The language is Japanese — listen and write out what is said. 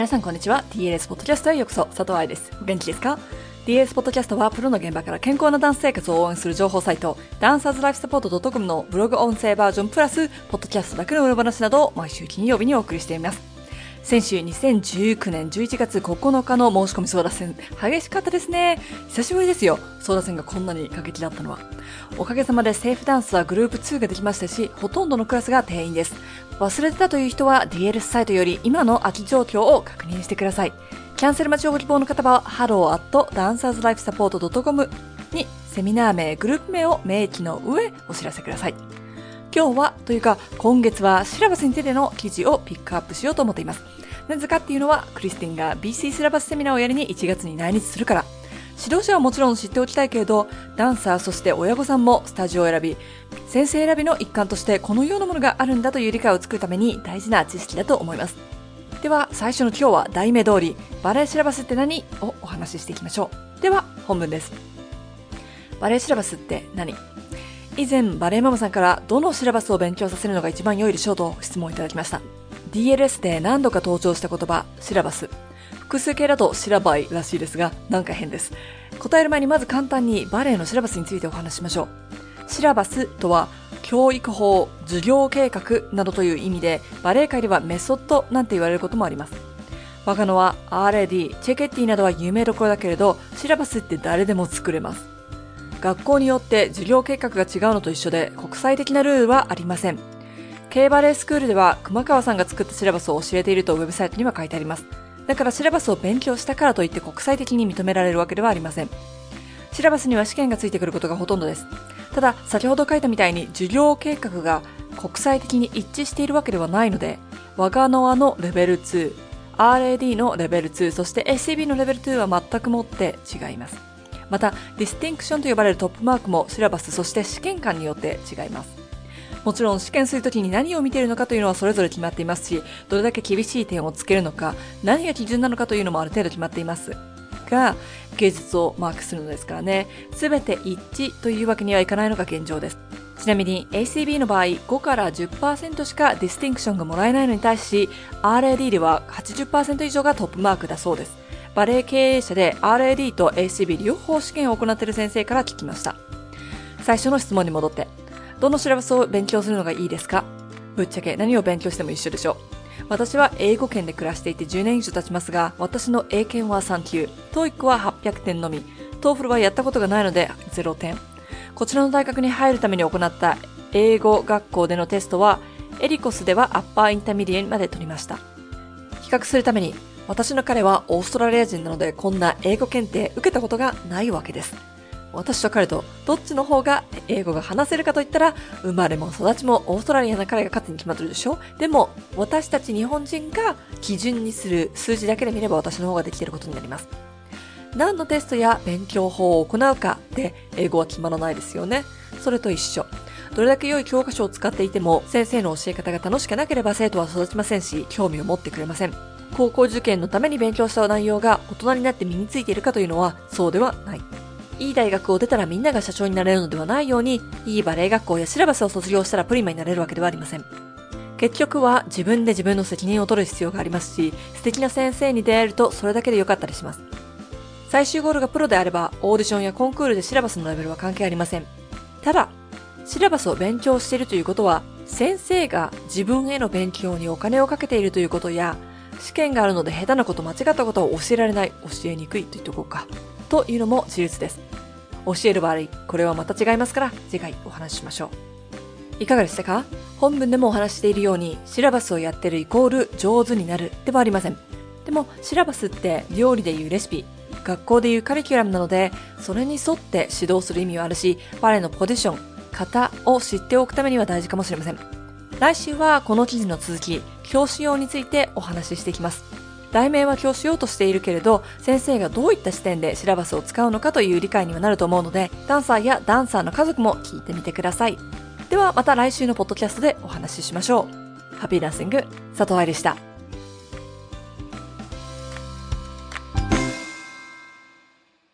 皆さんこんにちは。TLS ポッドキャストへようこそ。佐藤愛です。お元気ですか ?TLS ポッドキャストはプロの現場から健康なダンス生活を応援する情報サイト、ダンサーズライフサポート .com のブログ音声バージョンプラス、ポッドキャストだけの裏話などを毎週金曜日にお送りしています。先週2019年11月9日の申し込み争奪戦、激しかったですね。久しぶりですよ。争奪戦がこんなに過激だったのは。おかげさまでセーフダンスはグループ2ができましたし、ほとんどのクラスが定員です。忘れてたという人は DLS サイトより今の空き状況を確認してください。キャンセル待ちをご希望の方は、hello.dancerslifesupport.com にセミナー名、グループ名を明記の上お知らせください。今日は、というか今月はシラバスについての記事をピックアップしようと思っています。なぜかっていうのは、クリスティンが BC シラバスセミナーをやりに1月に来日するから。指導者はもちろん知っておきたいけれど、ダンサーそして親御さんもスタジオを選び、先生選びの一環としてこのようなものがあるんだという理解を作るために大事な知識だと思います。では、最初の今日は題名通り、バレエシラバスって何をお話ししていきましょう。では、本文です。バレエシラバスって何？以前、バレエママさんからどのシラバスを勉強させるのが一番良いでしょうと質問いただきました。DLS で何度か登場した言葉、シラバス。複数形だとシラバイらしいですが、なんか変です。答える前にまず簡単にバレエのシラバスについてお話ししましょう。シラバスとは、教育法、授業計画などという意味で、バレエ界ではメソッドなんて言われることもあります。若野は RAD、チェケッティなどは有名どころだけれど、シラバスって誰でも作れます。学校によって授業計画が違うのと一緒で、国際的なルールはありません。K バレースクールでは熊川さんが作ったシラバスを教えているとウェブサイトには書いてあります。だからシラバスを勉強したからといって国際的に認められるわけではありません。シラバスには試験がついてくることがほとんどです。ただ、先ほど書いたみたいに授業計画が国際的に一致しているわけではないので、我がノアのレベル2、RAD のレベル2、そして ACB のレベル2は全くもって違います。また、ディスティンクションと呼ばれるトップマークもシラバス、そして試験官によって違います。もちろん試験するときに何を見ているのかというのはそれぞれ決まっていますし、どれだけ厳しい点をつけるのか、何が基準なのかというのもある程度決まっています。が、芸術をマークするのですからね、すべて一致というわけにはいかないのが現状です。ちなみに ACB の場合5から10%しかディスティンクションがもらえないのに対し RAD では80%以上がトップマークだそうです。バレエ経営者で RAD と ACB 両方試験を行っている先生から聞きました。最初の質問に戻って、どのシラバスを勉強するのがいいですか？ぶっちゃけ何を勉強しても一緒でしょう？私は英語圏で暮らしていて10年以上経ちますが、私の英検は3級、TOEIC は800点のみ、TOEFL はやったことがないので0点。こちらの大学に入るために行った英語学校でのテストは、 ELICOS では Upper Intermediate まで取りました。比較するために、私の彼はオーストラリア人なのでこんな英語検定受けたことがないわけです。私と彼とどっちの方が英語が話せるかと言ったら、生まれも育ちもオーストラリアな彼が勝つに決まってるでしょ？でも、私たち日本人が基準にする数字だけで見れば私の方ができていることになります。何のテストや勉強法を行うかで英語は決まらないですよね。それと一緒。どれだけ良い教科書を使っていても、先生の教え方が楽しくなければ生徒は育ちませんし、興味を持ってくれません。高校受験のために勉強した内容が大人になって身についているかというのはそうではない。いい大学を出たらみんなが社長になれるのではないように、いいバレエ学校やシラバスを卒業したらプリマになれるわけではありません。結局は自分で自分の責任を取る必要がありますし、素敵な先生に出会えるとそれだけで良かったりします。最終ゴールがプロであれば、オーディションやコンクールでシラバスのレベルは関係ありません。ただ、シラバスを勉強しているということは、先生が自分への勉強にお金をかけているということや、試験があるので下手なこと間違ったことを教えられない、教えにくいと言っておこうか。というのも事実です。教える場合、これはまた違いますから、次回お話ししましょう。いかがでしたか？本文でもお話しているように、シラバスをやってるイコール上手になるではありません。でも、シラバスって料理でいうレシピ、学校でいうカリキュラムなので、それに沿って指導する意味はあるし、バレエのポジション、型を知っておくためには大事かもしれません。来週はこの記事の続き、教師用についてお話ししていきます。題名は教師用としているけれど、先生がどういった視点でシラバスを使うのかという理解にはなると思うので、ダンサーやダンサーの家族も聞いてみてください。ではまた来週のポッドキャストでお話ししましょう。ハッピーダンシング、佐藤愛でした。